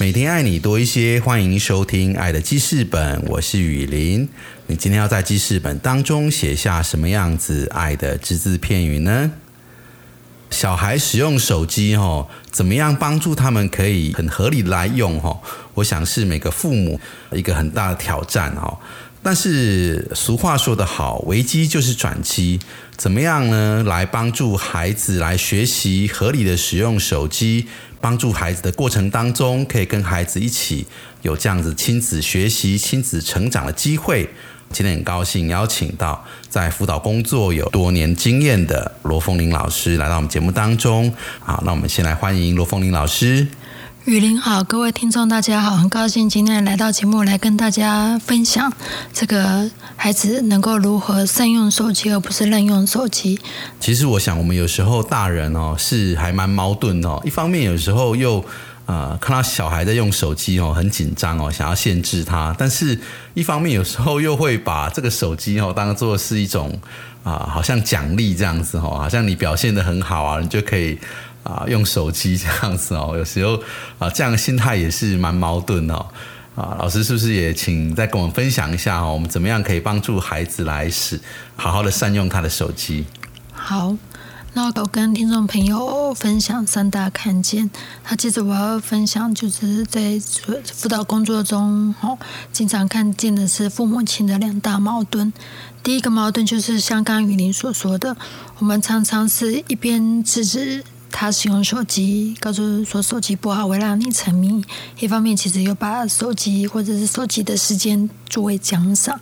每天爱你多一些，欢迎收听《爱的记事本》，我是雨林。你今天要在记事本当中写下什么样子爱的只字片语呢？小孩使用手机，哈，怎么样帮助他们可以很合理来用，哈？我想是每个父母一个很大的挑战，哈。但是俗话说得好，危机就是转机。怎么样呢？来帮助孩子来学习合理的使用手机，帮助孩子的过程当中，可以跟孩子一起有这样子亲子学习、亲子成长的机会。今天很高兴邀请到在辅导工作有多年经验的罗凤玲老师来到我们节目当中。好，那我们先来欢迎罗凤玲老师。雨林好，各位听众大家好，很高兴今天来到节目来跟大家分享这个孩子能够如何善用手机，而不是滥用手机。其实我想，我们有时候大人哦是还蛮矛盾哦，一方面有时候又呃看到小孩在用手机哦很紧张哦，想要限制他，但是一方面有时候又会把这个手机哦当做是一种啊好像奖励这样子哦，好像你表现的很好啊，你就可以。啊，用手机这样子哦，有时候啊，这样的心态也是蛮矛盾哦。啊，老师是不是也请再跟我们分享一下哦？我们怎么样可以帮助孩子来使好好的善用他的手机？好，那我跟听众朋友分享三大看见。那接着我要分享，就是在辅导工作中，哦，经常看见的是父母亲的两大矛盾。第一个矛盾就是像刚刚雨林所说的，我们常常是一边制止。他使用手机，告诉说手机不好，会让你沉迷。一方面，其实又把手机或者是手机的时间作为奖赏。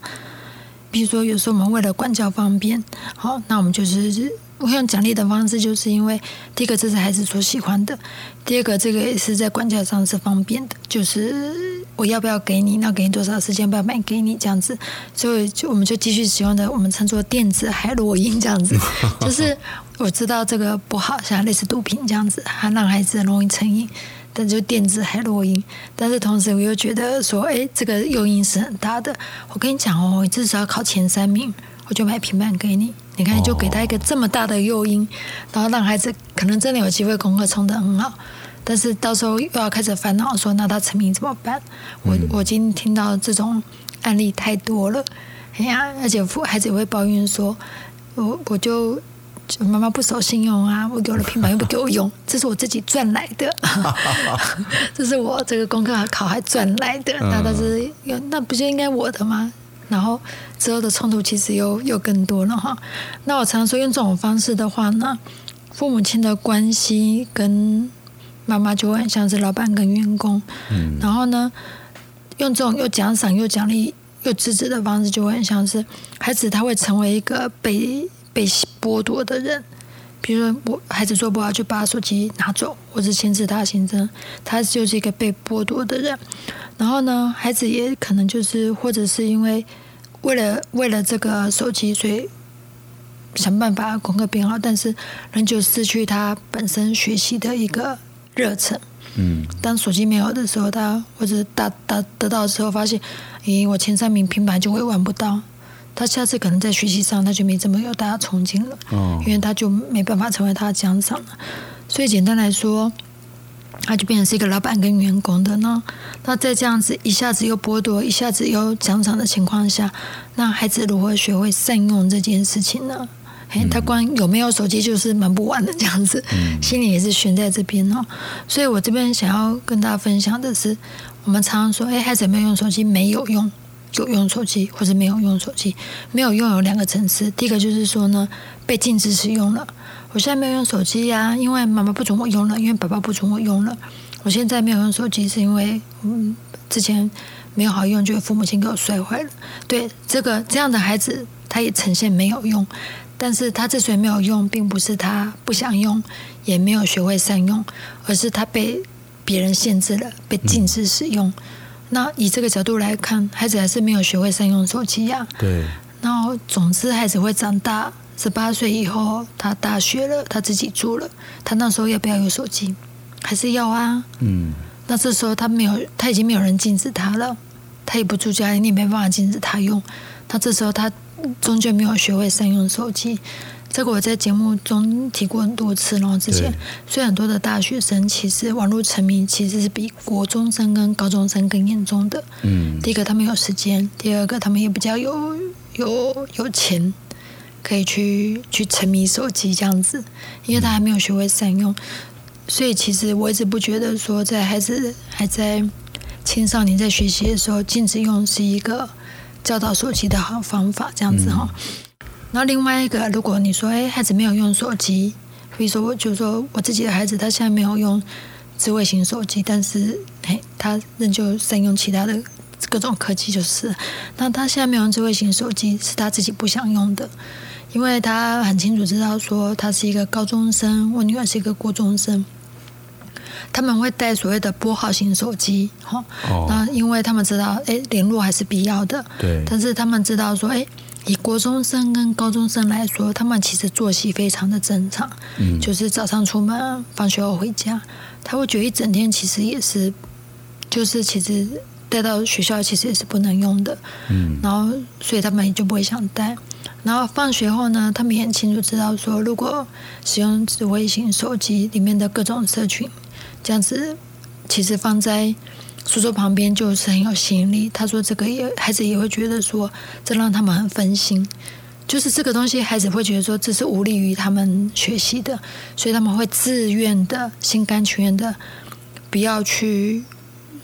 比如说，有时候我们为了管教方便，好，那我们就是我用奖励的方式，就是因为第一个这是孩子所喜欢的，第二个这个也是在管教上是方便的，就是我要不要给你，那给你多少时间，不要买给你这样子，所以就我们就继续使用的，我们称作电子海洛因这样子，就是。我知道这个不好，像类似毒品这样子，还让孩子容易成瘾。但就电子海洛因，但是同时我又觉得说，哎，这个诱因是很大的。我跟你讲哦，至少要考前三名，我就买平板给你。你看，就给他一个这么大的诱因，然后让孩子可能真的有机会功课冲得很好。但是到时候又要开始烦恼说，那他成名怎么办？我我今天听到这种案例太多了，哎呀，而且父孩子也会抱怨说，我我就。妈妈不守信用啊！我给我的平板又不给我用，这是我自己赚来的，这是我这个功课考还赚来的，那但是那不就应该我的吗？然后之后的冲突其实又又更多了哈。那我常说用这种方式的话呢，父母亲的关系跟妈妈就会很像是老板跟员工，嗯，然后呢，用这种又奖赏又奖励又制止的方式，就会很像是孩子他会成为一个被。被剥夺的人，比如说我孩子做不好就把手机拿走，或者牵制他行政，他就是一个被剥夺的人。然后呢，孩子也可能就是或者是因为为了为了这个手机，所以想办法功课变好，但是仍旧失去他本身学习的一个热忱。嗯，当手机没有的时候，他或者达达得到之后，发现，咦，我前三名平板就会玩不到。他下次可能在学习上他就没这么有大家憧憬了，哦因为他就没办法成为他的奖赏了。所以简单来说，他就变成是一个老板跟员工的呢。那在这样子一下子又剥夺，一下子又奖赏的情况下，那孩子如何学会善用这件事情呢？哎，他光有没有手机就是蛮不完的这样子，心里也是悬在这边哦。所以我这边想要跟大家分享的是，我们常常说，哎，孩子有没有用手机没有用。有用手机或者没有用手机，没有用有两个层次。第一个就是说呢，被禁止使用了。我现在没有用手机呀，因为妈妈不准我用了，因为爸爸不准我用了。我现在没有用手机，是因为嗯之前没有好用，就父母亲给我摔坏了。对这个这样的孩子，他也呈现没有用，但是他之所以没有用，并不是他不想用，也没有学会善用，而是他被别人限制了，被禁止使用。那以这个角度来看，孩子还是没有学会善用手机呀、对，然后，总之，孩子会长大，十八岁以后，他大学了，他自己住了，他那时候要不要有手机？还是要啊。嗯，那这时候他没有，他已经没有人禁止他了，他也不住家里，你也没办法禁止他用。那这时候他终究没有学会善用手机。这个我在节目中提过很多次，然后之前对，所以很多的大学生其实网络沉迷其实是比国中生跟高中生更严重的。嗯，第一个他们有时间，第二个他们也比较有有有钱，可以去去沉迷手机这样子，因为他还没有学会善用，所以其实我一直不觉得说在孩子还在青少年在学习的时候禁止用是一个教导手机的好方法，这样子哈。然后另外一个，如果你说哎孩子没有用手机，比如说我就说我自己的孩子他现在没有用智慧型手机，但是嘿他仍旧善用其他的各种科技就是，那他现在没有用智慧型手机是他自己不想用的，因为他很清楚知道说他是一个高中生，我女儿是一个国中生。他们会带所谓的拨号型手机，哈、哦。那因为他们知道，哎，联络还是必要的，对，但是他们知道说，哎，以国中生跟高中生来说，他们其实作息非常的正常，嗯。就是早上出门，放学后回家，他会觉得一整天其实也是，就是其实带到学校其实也是不能用的，嗯，然后所以他们也就不会想带。然后放学后呢，他们也很清楚知道说，如果使用智慧型手机里面的各种社群，这样子其实放在书桌旁边就是很有吸引力。他说这个也孩子也会觉得说，这让他们很分心。就是这个东西，孩子会觉得说这是无利于他们学习的，所以他们会自愿的、心甘情愿的不要去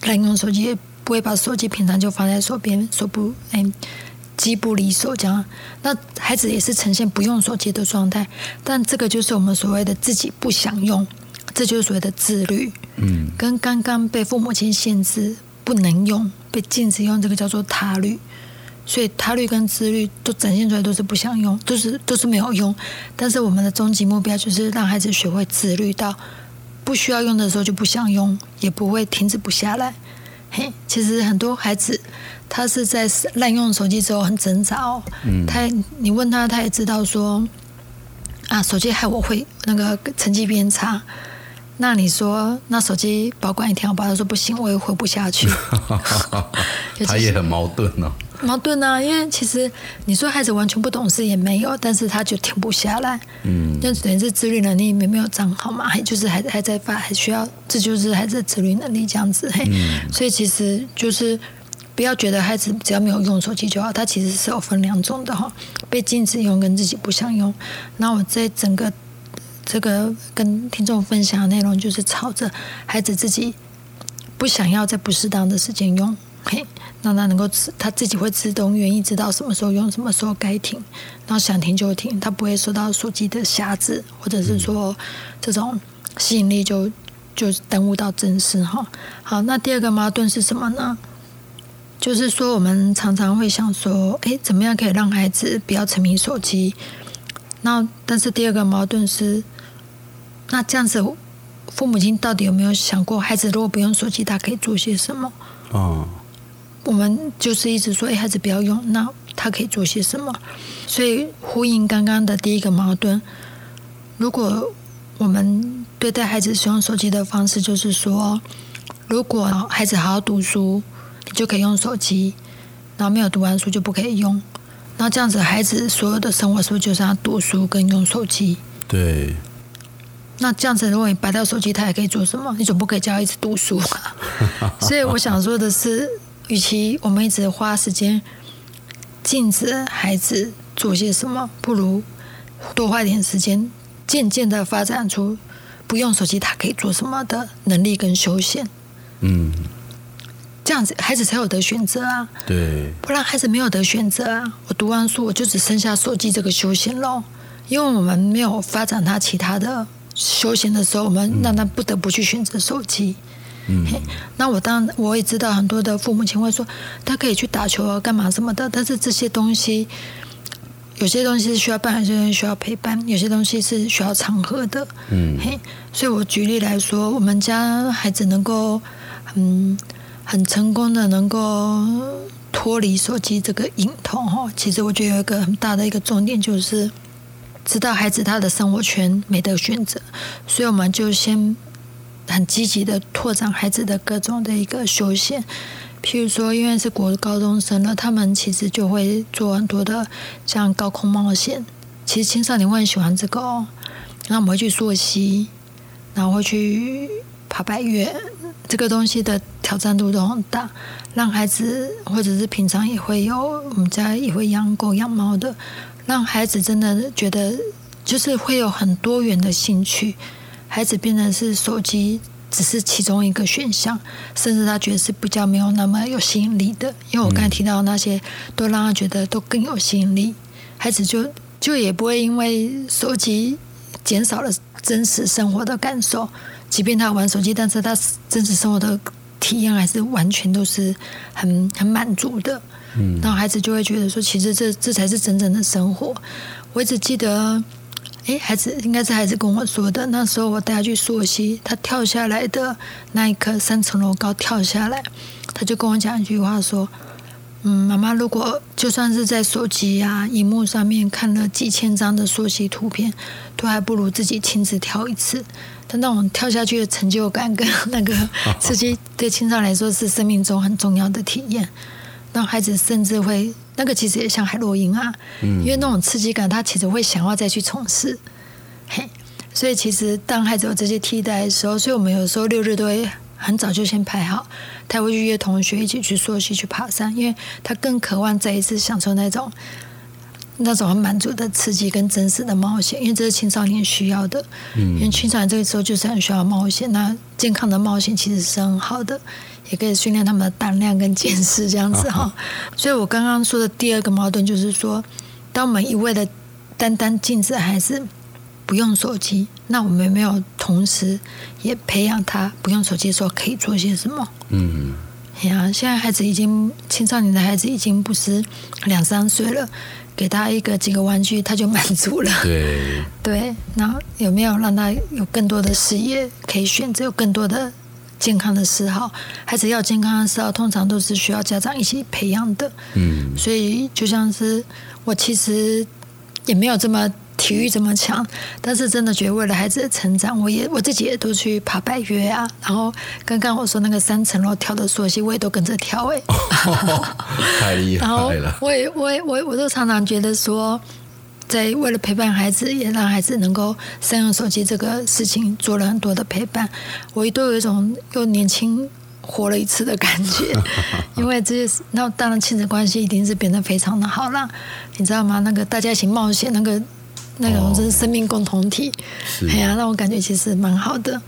滥用手机，也不会把手机平常就放在手边，手不哎机不离手这样。那孩子也是呈现不用手机的状态，但这个就是我们所谓的自己不想用，这就是所谓的自律。嗯，跟刚刚被父母亲限制不能用、被禁止用，这个叫做他律。所以他律跟自律都展现出来都是不想用，都是都是没有用。但是我们的终极目标就是让孩子学会自律到不需要用的时候就不想用，也不会停止不下来。嘿，其实很多孩子他是在滥用手机之后很挣扎哦。嗯他你问他，他也知道说啊，手机害我会那个成绩变差。那你说，那手机保管一天好不好？他说不行，我也活不下去。他也很矛盾哦。矛盾啊，因为其实你说孩子完全不懂事也没有，但是他就停不下来。嗯，那等于是自律能力没没有长好嘛，还 就是还还在发，还需要，这就是孩子的自律能力这样子。嘿，所以其实就是不要觉得孩子只要没有用手机就好，他其实是有分两种的哈，被禁止用跟自己不想用。那我在整个这个跟听众分享的内容，就是朝着孩子自己不想要在不适当的时间用，嘿，让他能够自他自己会自动愿意知道什么时候用，什么时候该停，然后想停就停，他不会受到手机的辖制，或者是说这种吸引力就就耽误到正事哈。好，那第二个矛盾是什么呢？就是说，我们常常会想说，诶，怎么样可以让孩子不要沉迷手机？那但是第二个矛盾是，那这样子，父母亲到底有没有想过，孩子如果不用手机，他可以做些什么？哦，我们就是一直说，哎，孩子不要用，那他可以做些什么？所以呼应刚刚的第一个矛盾，如果我们对待孩子使用手机的方式，就是说，如果孩子好好读书，你就可以用手机；然后没有读完书就不可以用。那这样子，孩子所有的生活是不是就是他读书跟用手机？对，那这样子，如果你拔掉手机，他还可以做什么？你总不可以叫他一直读书啊。所以我想说的是，与其我们一直花时间禁止孩子做些什么，不如多花一点时间，渐渐的发展出不用手机他可以做什么的能力跟休闲。嗯，这样子，孩子才有得选择啊。对，不然孩子没有得选择啊！我读完书，我就只剩下手机这个休闲喽。因为我们没有发展他其他的休闲的时候，我们让他不得不去选择手机。嗯嘿，那我当然我也知道很多的父母亲会说，他可以去打球啊，干嘛什么的。但是这些东西，有些东西是需要伴，有些东西需要陪伴，有些东西是需要场合的。嗯嘿，所以我举例来说，我们家孩子能够嗯很成功的能够脱离手机这个瘾头哈。其实我觉得有一个很大的一个重点就是，知道孩子他的生活圈没得选择，所以我们就先很积极的拓展孩子的各种的一个休闲。譬如说，因为是国高中生了，他们其实就会做很多的像高空冒险。其实青少年会很喜欢这个哦。然后我们会去溯溪，然后会去爬百越，这个东西的挑战度都很大，让孩子或者是平常也会有，我们家也会养狗养猫的，让孩子真的觉得就是会有很多元的兴趣，孩子变成是手机只是其中一个选项，甚至他觉得是比较没有那么有吸引力的，因为我刚才提到那些都让他觉得都更有吸引力，孩子就就也不会因为手机。减少了真实生活的感受，即便他玩手机，但是他真实生活的体验还是完全都是很很满足的。嗯，然后孩子就会觉得说，其实这这才是真正的生活。我一直记得，哎，孩子应该是孩子跟我说的，那时候我带他去溯溪，他跳下来的那一刻，三层楼高跳下来，他就跟我讲一句话说。嗯，妈妈，如果就算是在手机啊、荧幕上面看了几千张的溯溪图片，都还不如自己亲自跳一次。他那种跳下去的成就感跟那个 刺激，对青少年来说是生命中很重要的体验。让孩子甚至会，那个其实也像海洛因啊，因为那种刺激感，他其实会想要再去从事。嘿，所以其实当孩子有这些替代的时候，所以我们有时候六日都会。很早就先排好，他会去约同学一起去溯溪、去爬山，因为他更渴望再一次享受那种那种很满足的刺激跟真实的冒险，因为这是青少年需要的。嗯，因为青少年这个时候就是很需要冒险，那健康的冒险其实是很好的，也可以训练他们的胆量跟见识这样子哈。所以我刚刚说的第二个矛盾就是说，当我们一味的单单禁止孩子不用手机，那我们没有同时也培养他不用手机的时候可以做些什么？嗯，呀，现在孩子已经青少年的孩子已经不是两三岁了，给他一个几个玩具他就满足了。对 对，那有没有让他有更多的事业可以选择，有更多的健康的嗜好？孩子要健康的嗜好，通常都是需要家长一起培养的。嗯，所以就像是我其实也没有这么。体育这么强，但是真的觉得为了孩子的成长，我也我自己也都去爬百越啊。然后刚刚我说那个三层楼跳的溯溪，我也都跟着跳哎，太厉害了。我也我也我我都常常觉得说，在为了陪伴孩子，也让孩子能够善用手机这个事情，做了很多的陪伴。我都有一种又年轻活了一次的感觉，因为这些那当然亲子关系一定是变得非常的好了，你知道吗？那个大家一起冒险那个。那种是生命共同体，哎呀，让我感觉其实蛮好的。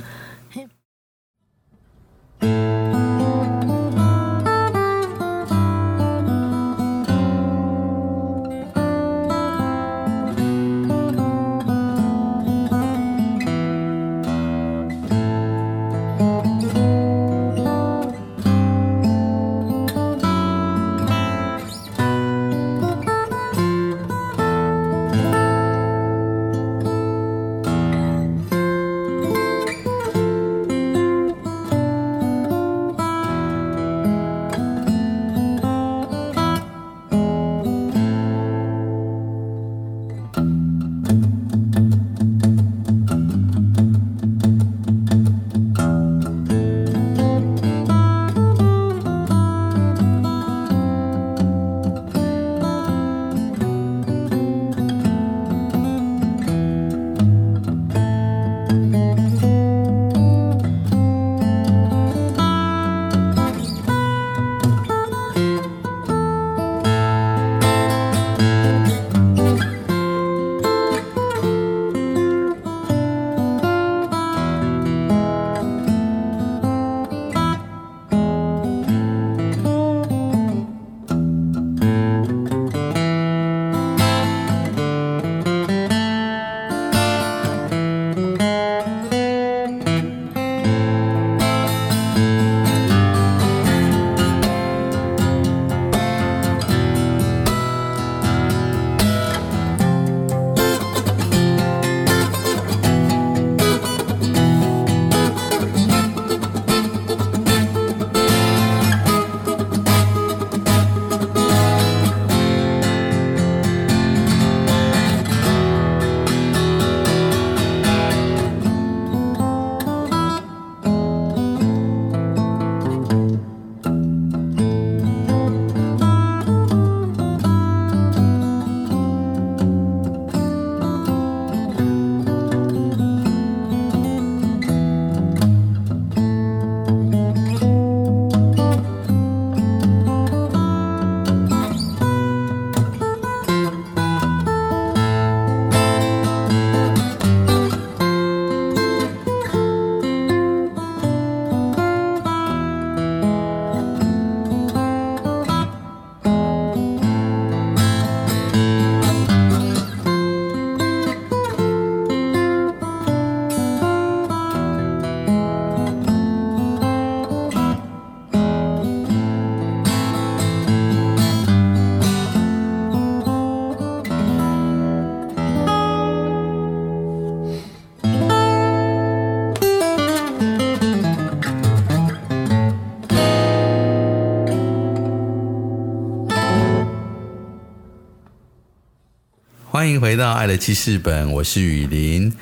欢迎回到《爱的记事本》，我是雨林。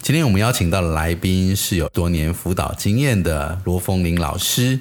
今天我们邀请到的来宾是有多年辅导经验的罗峰林老师。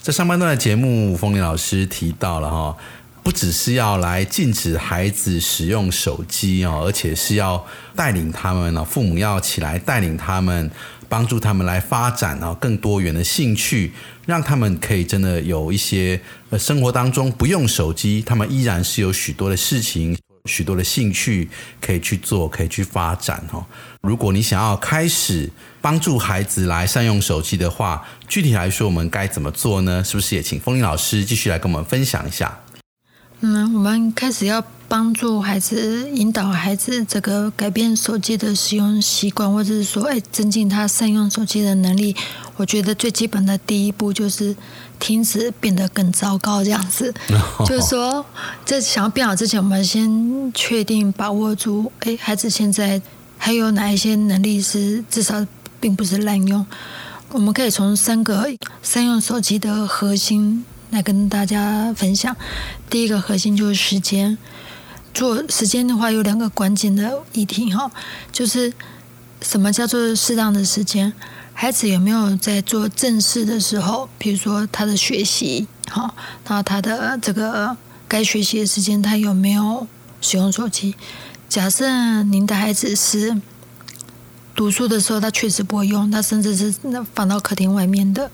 在上半段的节目，峰林老师提到了哈，不只是要来禁止孩子使用手机哦，而且是要带领他们呢，父母要起来带领他们，帮助他们来发展啊更多元的兴趣，让他们可以真的有一些呃生活当中不用手机，他们依然是有许多的事情。许多的兴趣可以去做，可以去发展哈。如果你想要开始帮助孩子来善用手机的话，具体来说，我们该怎么做呢？是不是也请风铃老师继续来跟我们分享一下？嗯，我们开始要帮助孩子，引导孩子这个改变手机的使用习惯，或者是说，哎，增进他善用手机的能力。我觉得最基本的第一步就是停止变得更糟糕，这样子。就是说，在想要变好之前，我们先确定把握住，哎，孩子现在还有哪一些能力是至少并不是滥用。我们可以从三个三用手机的核心。来跟大家分享，第一个核心就是时间。做时间的话，有两个关键的议题哈，就是什么叫做适当的时间？孩子有没有在做正事的时候，比如说他的学习，好，那他的这个该学习的时间，他有没有使用手机？假设您的孩子是读书的时候，他确实不会用，他甚至是放到客厅外面的。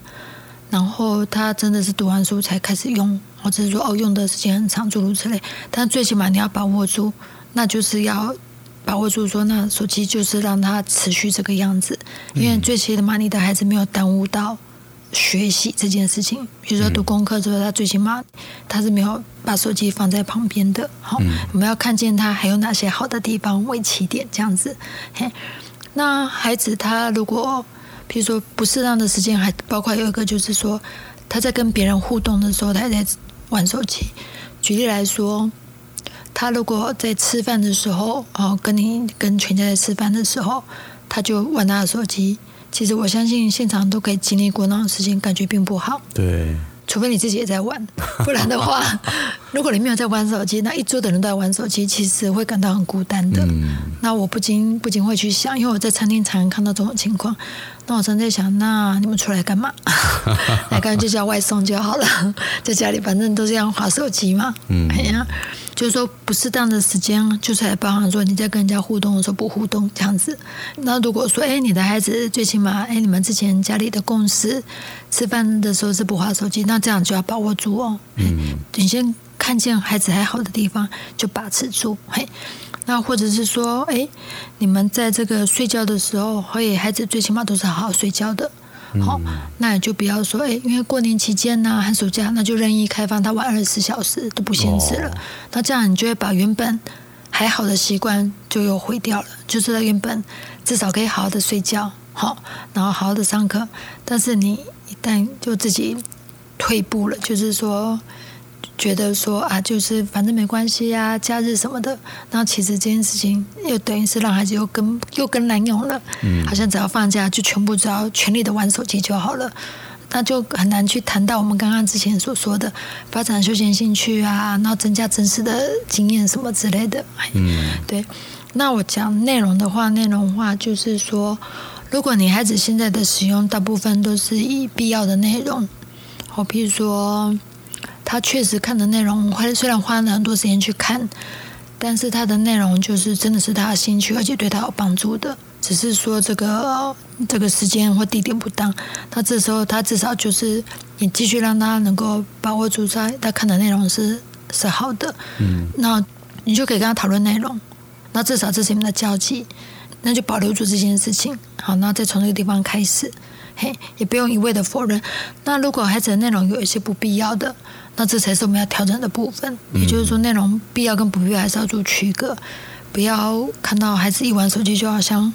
然后他真的是读完书才开始用，或者是说哦用的时间很长，诸如此类。但最起码你要把握住，那就是要把握住说，那手机就是让他持续这个样子，因为最起码你的孩子没有耽误到学习这件事情。比如说读功课之后，他最起码他是没有把手机放在旁边的。好，我们要看见他还有哪些好的地方为起点这样子。嘿，那孩子他如果。比如说不适当的时间，还包括有一个就是说，他在跟别人互动的时候，他在玩手机。举例来说，他如果在吃饭的时候，哦，跟你跟全家在吃饭的时候，他就玩他的手机。其实我相信现场都可以经历过那种事情，感觉并不好。对。除非你自己也在玩，不然的话，如果你没有在玩手机，那一桌的人都在玩手机，其实会感到很孤单的。那我不禁不禁会去想，因为我在餐厅常常看到这种情况。那我常在想，那你们出来干嘛？那干脆就叫外送就好了，在家里反正都是要划手机嘛。嗯，哎呀，就是说不适当的时间，就是还包含说你在跟人家互动的时候不互动这样子。那如果说，哎，你的孩子最起码，哎，你们之前家里的共识，吃饭的时候是不划手机，那这样就要把握住哦。嗯，你先看见孩子还好的地方，就把持住。嘿。那或者是说，哎，你们在这个睡觉的时候，会孩子最起码都是好好睡觉的，好，那也就不要说，哎，因为过年期间呢，寒暑假，那就任意开放他玩二十四小时都不限制了，那这样你就会把原本还好的习惯就又毁掉了，就是他原本至少可以好好的睡觉，好，然后好好的上课，但是你一旦就自己退步了，就是说。觉得说啊，就是反正没关系呀，假日什么的。然后其实这件事情又等于是让孩子又跟又跟滥用了。嗯，好像只要放假就全部只要全力的玩手机就好了，那就很难去谈到我们刚刚之前所说的发展休闲兴趣啊，然后增加真实的经验什么之类的。嗯，对。那我讲内容的话，内容话就是说，如果你孩子现在的使用大部分都是以必要的内容，好，比如说。他确实看的内容，花虽然花了很多时间去看，但是他的内容就是真的是他的兴趣，而且对他有帮助的。只是说这个这个时间或地点不当，他这时候他至少就是你继续让他能够把握住在他看的内容是是好的，嗯，那你就可以跟他讨论内容，那至少这是你们的交集，那就保留住这件事情，好，那再从这个地方开始，嘿，也不用一味的否认。那如果孩子的内容有一些不必要的。那这才是我们要调整的部分，也就是说，内容必要跟不必要还是要做区隔，不要看到孩子一玩手机就好像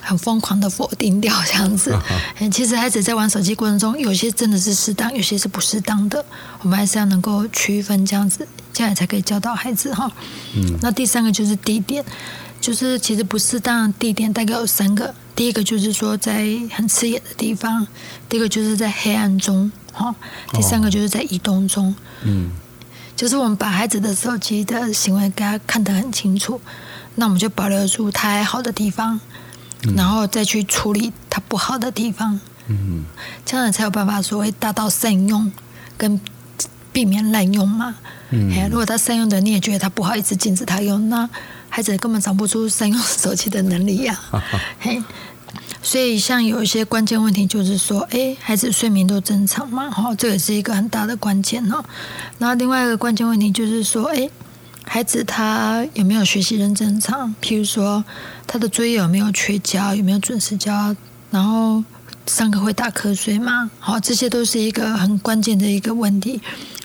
很疯狂的否定掉这样子。嗯其实孩子在玩手机过程中，有些真的是适当，有些是不适当的，我们还是要能够区分这样子，这样才可以教导孩子哈。嗯。那第三个就是地点，就是其实不适当的地点大概有三个，第一个就是说在很刺眼的地方，第二个就是在黑暗中。好，第三个就是在移动中，嗯，就是我们把孩子的手机的行为给他看得很清楚。那我们就保留住他还好的地方，然后再去处理他不好的地方。嗯，这样才有办法所谓达到善用跟避免滥用嘛。嗯，如果他善用的你也觉得他不好意思禁止他用，那孩子根本长不出善用手机的能力呀。嘿。所以，像有一些关键问题，就是说，哎，孩子睡眠都正常吗？哈，这也是一个很大的关键哦。然后，另外一个关键问题就是说，哎，孩子他有没有学习认正常？譬如说，他的作业有没有缺交，有没有准时交？然后上课会打瞌睡吗？好，这些都是一个很关键的一个问题。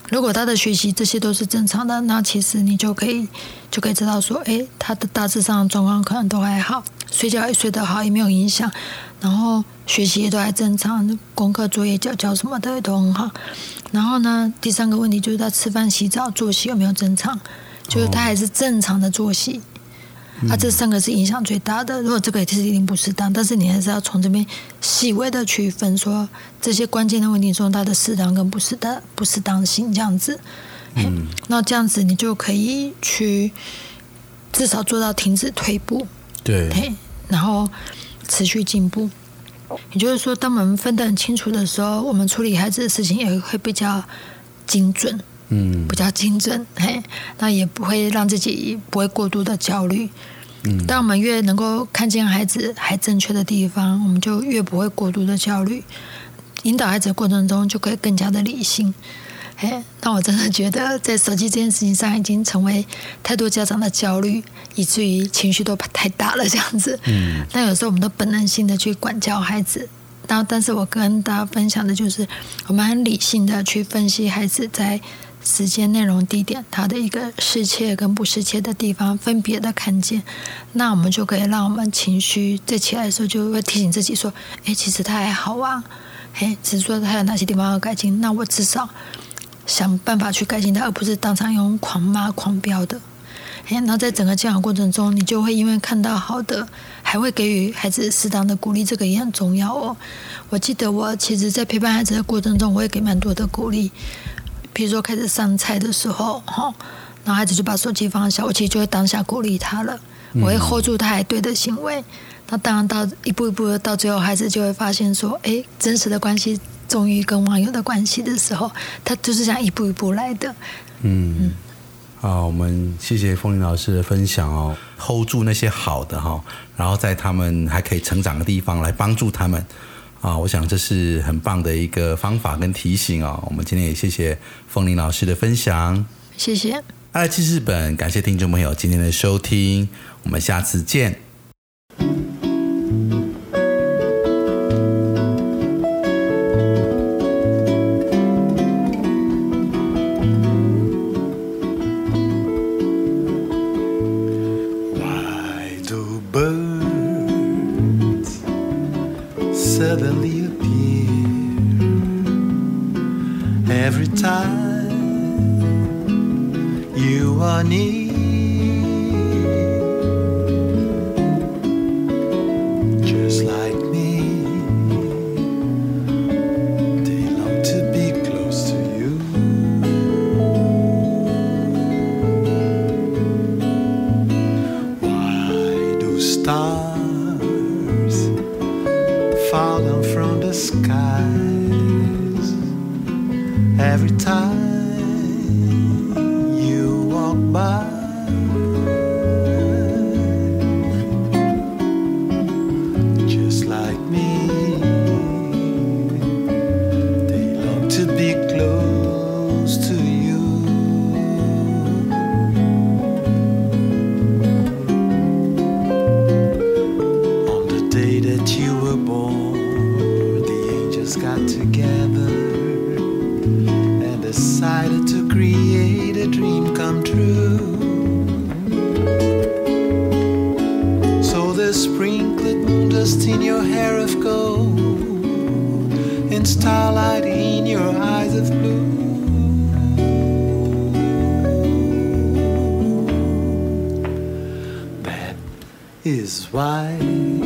如果他的学习这些都是正常的，那其实你就可以就可以知道说，哎，他的大致上状况可能都还好。睡觉也睡得好，也没有影响，然后学习也都还正常，功课作业交交什么的也都很好。然后呢，第三个问题就是他吃饭、洗澡、作息有没有正常？就是他还是正常的作息。啊，这三个是影响最大的。如果这个其实一定不适当，但是你还是要从这边细微的区分，说这些关键的问题中，它的适当跟不适当、不适当性这样子。嗯，那这样子你就可以去至少做到停止退步。对，然后持续进步，也就是说，当我们分得很清楚的时候，我们处理孩子的事情也会比较精准，嗯，比较精准，嘿，那也不会让自己不会过度的焦虑。嗯，当我们越能够看见孩子还正确的地方，我们就越不会过度的焦虑，引导孩子的过程中就可以更加的理性。哎，那我真的觉得，在手机这件事情上，已经成为太多家长的焦虑，以至于情绪都太大了这样子。嗯，那有时候我们都本能性的去管教孩子，然后，但是我跟大家分享的就是，我们很理性的去分析孩子在时间、内容、地点，他的一个适切跟不适切的地方，分别的看见，那我们就可以让我们情绪在起来的时候，就会提醒自己说：，哎，其实他还好啊，哎，只是说他有哪些地方要改进，那我至少。想办法去改进它，而不是当场用狂骂、狂飙的。哎，那在整个教养过程中，你就会因为看到好的，还会给予孩子适当的鼓励，这个也很重要哦。我记得我其实，在陪伴孩子的过程中，我也给蛮多的鼓励。比如说开始上菜的时候，哈，然后孩子就把手机放下，我其实就会当下鼓励他了，我会 hold 住他还对的行为。那当然到一步一步的到最后，孩子就会发现说，哎，真实的关系。终于跟网友的关系的时候，他就是这样一步一步来的。嗯，好，我们谢谢风铃老师的分享哦，hold 住那些好的哈，然后在他们还可以成长的地方来帮助他们啊，我想这是很棒的一个方法跟提醒哦。我们今天也谢谢风铃老师的分享，谢谢。爱去日本，感谢听众朋友今天的收听，我们下次见。大 is wide.